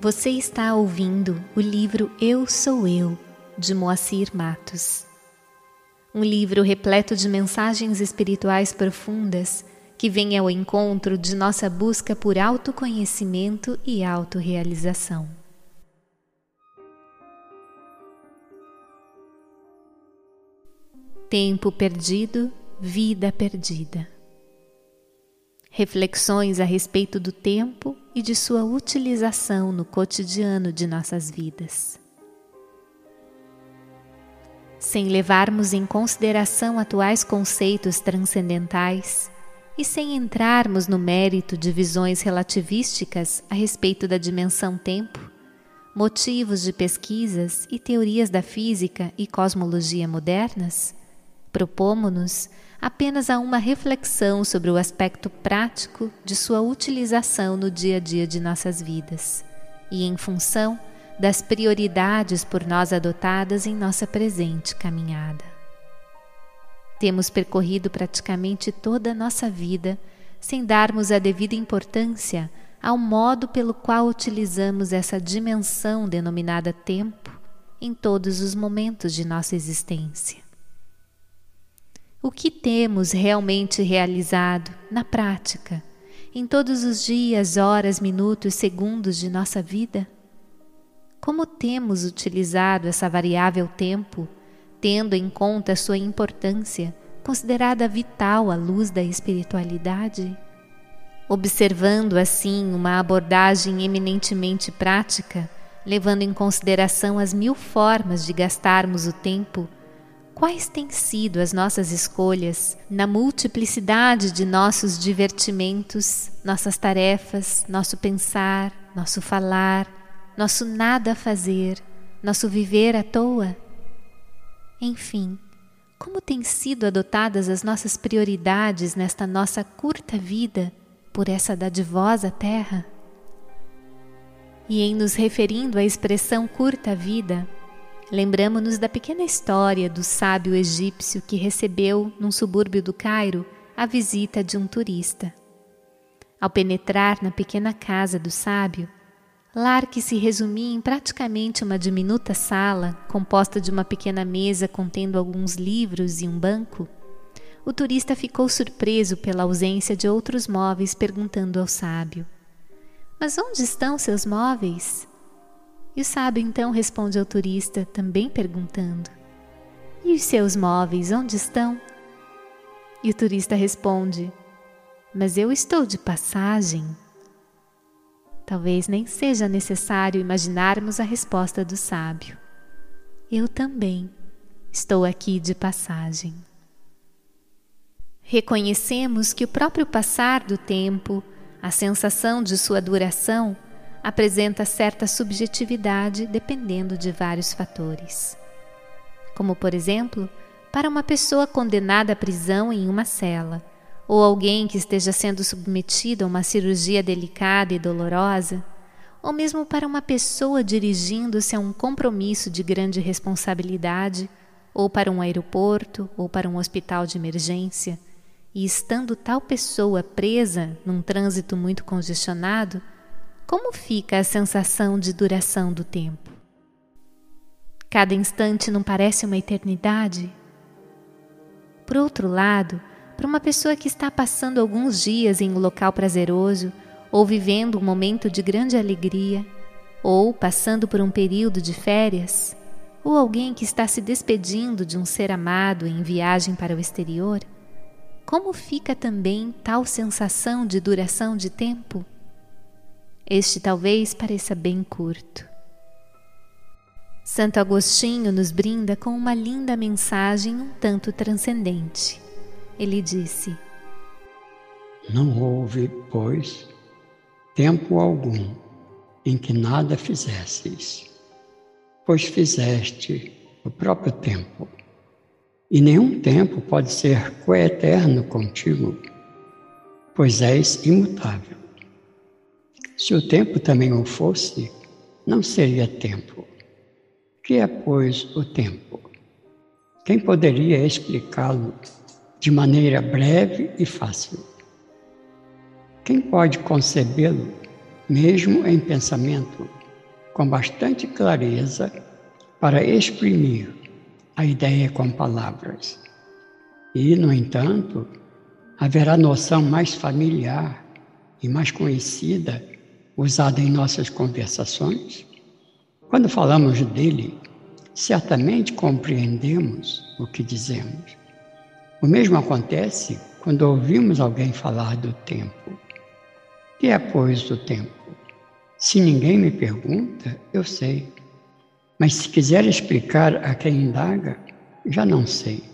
Você está ouvindo o livro Eu Sou Eu, de Moacir Matos. Um livro repleto de mensagens espirituais profundas que vem ao encontro de nossa busca por autoconhecimento e autorrealização. Tempo perdido, vida perdida. Reflexões a respeito do tempo e de sua utilização no cotidiano de nossas vidas. Sem levarmos em consideração atuais conceitos transcendentais e sem entrarmos no mérito de visões relativísticas a respeito da dimensão tempo, motivos de pesquisas e teorias da física e cosmologia modernas, propomos-nos apenas a uma reflexão sobre o aspecto prático de sua utilização no dia a dia de nossas vidas e em função das prioridades por nós adotadas em nossa presente caminhada. Temos percorrido praticamente toda a nossa vida sem darmos a devida importância ao modo pelo qual utilizamos essa dimensão denominada tempo em todos os momentos de nossa existência. O que temos realmente realizado na prática, em todos os dias, horas, minutos, segundos de nossa vida? Como temos utilizado essa variável tempo, tendo em conta sua importância, considerada vital à luz da espiritualidade? Observando assim uma abordagem eminentemente prática, levando em consideração as mil formas de gastarmos o tempo Quais têm sido as nossas escolhas na multiplicidade de nossos divertimentos, nossas tarefas, nosso pensar, nosso falar, nosso nada a fazer, nosso viver à toa? Enfim, como têm sido adotadas as nossas prioridades nesta nossa curta vida por essa dadivosa terra? E em nos referindo à expressão curta vida, Lembramos-nos da pequena história do sábio egípcio que recebeu, num subúrbio do Cairo, a visita de um turista. Ao penetrar na pequena casa do sábio, lar que se resumia em praticamente uma diminuta sala, composta de uma pequena mesa contendo alguns livros e um banco, o turista ficou surpreso pela ausência de outros móveis, perguntando ao sábio: Mas onde estão seus móveis? E o sábio então responde ao turista, também perguntando: E os seus móveis onde estão? E o turista responde: Mas eu estou de passagem. Talvez nem seja necessário imaginarmos a resposta do sábio. Eu também estou aqui de passagem. Reconhecemos que o próprio passar do tempo, a sensação de sua duração, apresenta certa subjetividade dependendo de vários fatores. Como, por exemplo, para uma pessoa condenada à prisão em uma cela, ou alguém que esteja sendo submetido a uma cirurgia delicada e dolorosa, ou mesmo para uma pessoa dirigindo-se a um compromisso de grande responsabilidade, ou para um aeroporto, ou para um hospital de emergência, e estando tal pessoa presa num trânsito muito congestionado, como fica a sensação de duração do tempo? Cada instante não parece uma eternidade? Por outro lado, para uma pessoa que está passando alguns dias em um local prazeroso, ou vivendo um momento de grande alegria, ou passando por um período de férias, ou alguém que está se despedindo de um ser amado em viagem para o exterior, como fica também tal sensação de duração de tempo? Este talvez pareça bem curto. Santo Agostinho nos brinda com uma linda mensagem um tanto transcendente. Ele disse: Não houve, pois, tempo algum em que nada fizesses, pois fizeste o próprio tempo. E nenhum tempo pode ser coeterno contigo, pois és imutável. Se o tempo também o fosse, não seria tempo. Que é, pois, o tempo? Quem poderia explicá-lo de maneira breve e fácil? Quem pode concebê-lo, mesmo em pensamento, com bastante clareza para exprimir a ideia com palavras. E, no entanto, haverá noção mais familiar e mais conhecida usada em nossas conversações? Quando falamos dele, certamente compreendemos o que dizemos. O mesmo acontece quando ouvimos alguém falar do tempo. Que é, pois, o tempo? Se ninguém me pergunta, eu sei. Mas se quiser explicar a quem indaga, já não sei.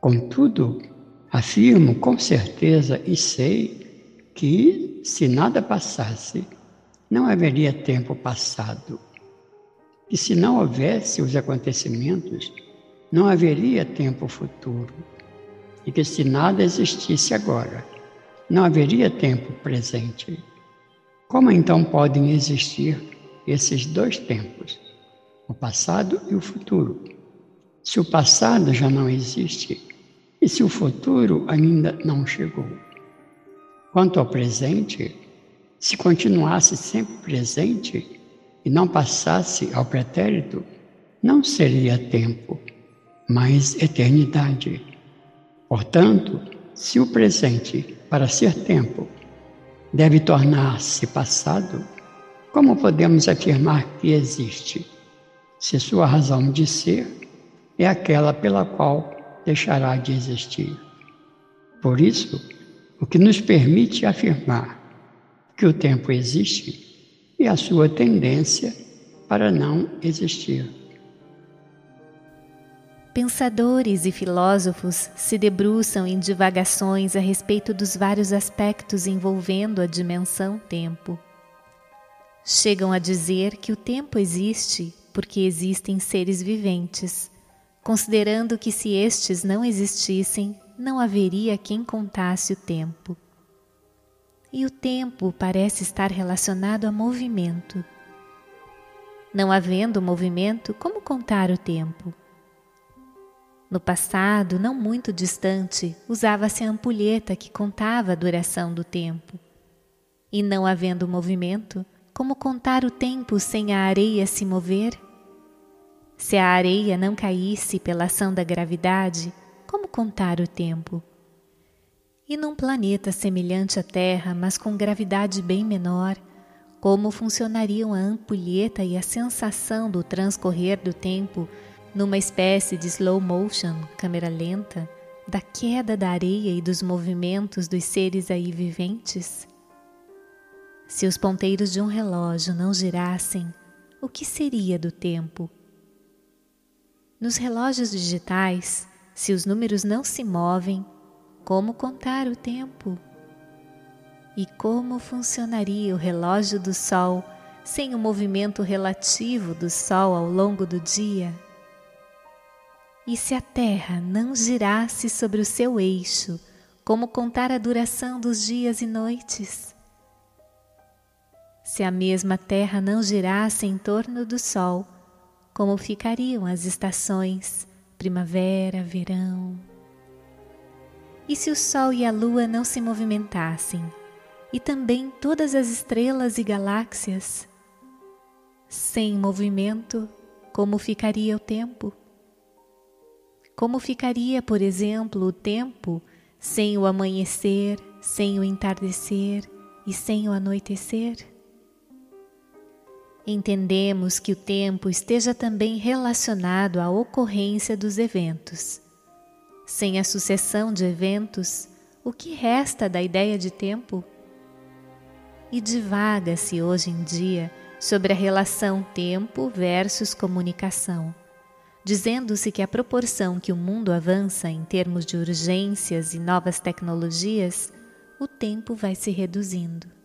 Contudo, afirmo com certeza e sei que, se nada passasse, não haveria tempo passado. E se não houvesse os acontecimentos, não haveria tempo futuro. E que se nada existisse agora, não haveria tempo presente. Como então podem existir esses dois tempos, o passado e o futuro? Se o passado já não existe e se o futuro ainda não chegou? Quanto ao presente, se continuasse sempre presente e não passasse ao pretérito, não seria tempo, mas eternidade. Portanto, se o presente, para ser tempo, deve tornar-se passado, como podemos afirmar que existe, se sua razão de ser é aquela pela qual deixará de existir? Por isso, o que nos permite afirmar que o tempo existe é a sua tendência para não existir. Pensadores e filósofos se debruçam em divagações a respeito dos vários aspectos envolvendo a dimensão tempo. Chegam a dizer que o tempo existe porque existem seres viventes, considerando que se estes não existissem, não haveria quem contasse o tempo. E o tempo parece estar relacionado a movimento. Não havendo movimento, como contar o tempo? No passado, não muito distante, usava-se a ampulheta que contava a duração do tempo. E não havendo movimento, como contar o tempo sem a areia se mover? Se a areia não caísse pela ação da gravidade, como contar o tempo? E num planeta semelhante à Terra, mas com gravidade bem menor, como funcionariam a ampulheta e a sensação do transcorrer do tempo numa espécie de slow motion, câmera lenta, da queda da areia e dos movimentos dos seres aí viventes? Se os ponteiros de um relógio não girassem, o que seria do tempo? Nos relógios digitais, se os números não se movem, como contar o tempo? E como funcionaria o relógio do Sol sem o movimento relativo do Sol ao longo do dia? E se a Terra não girasse sobre o seu eixo, como contar a duração dos dias e noites? Se a mesma Terra não girasse em torno do Sol, como ficariam as estações, primavera, verão? E se o Sol e a Lua não se movimentassem, e também todas as estrelas e galáxias? Sem movimento, como ficaria o tempo? Como ficaria, por exemplo, o tempo sem o amanhecer, sem o entardecer e sem o anoitecer? Entendemos que o tempo esteja também relacionado à ocorrência dos eventos. Sem a sucessão de eventos, o que resta da ideia de tempo? E divaga-se hoje em dia sobre a relação tempo versus comunicação dizendo-se que a proporção que o mundo avança em termos de urgências e novas tecnologias, o tempo vai se reduzindo.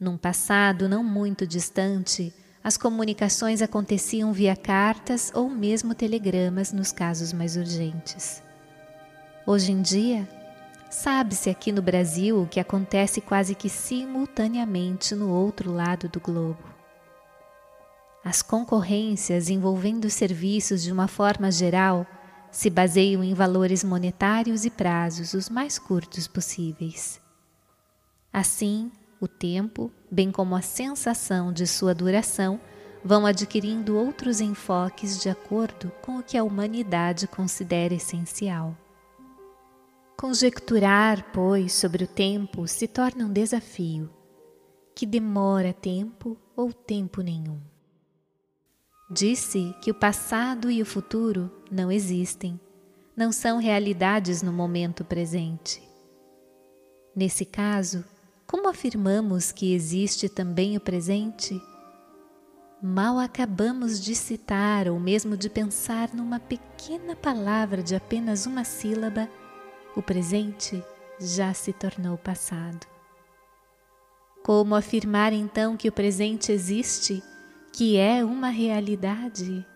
Num passado não muito distante, as comunicações aconteciam via cartas ou mesmo telegramas nos casos mais urgentes. Hoje em dia, sabe-se aqui no Brasil o que acontece quase que simultaneamente no outro lado do globo. As concorrências envolvendo serviços de uma forma geral se baseiam em valores monetários e prazos os mais curtos possíveis. Assim, o tempo, bem como a sensação de sua duração, vão adquirindo outros enfoques de acordo com o que a humanidade considera essencial. Conjecturar, pois, sobre o tempo se torna um desafio, que demora tempo ou tempo nenhum. Disse que o passado e o futuro não existem, não são realidades no momento presente. Nesse caso, como afirmamos que existe também o presente? Mal acabamos de citar ou mesmo de pensar numa pequena palavra de apenas uma sílaba, o presente já se tornou passado. Como afirmar então que o presente existe, que é uma realidade?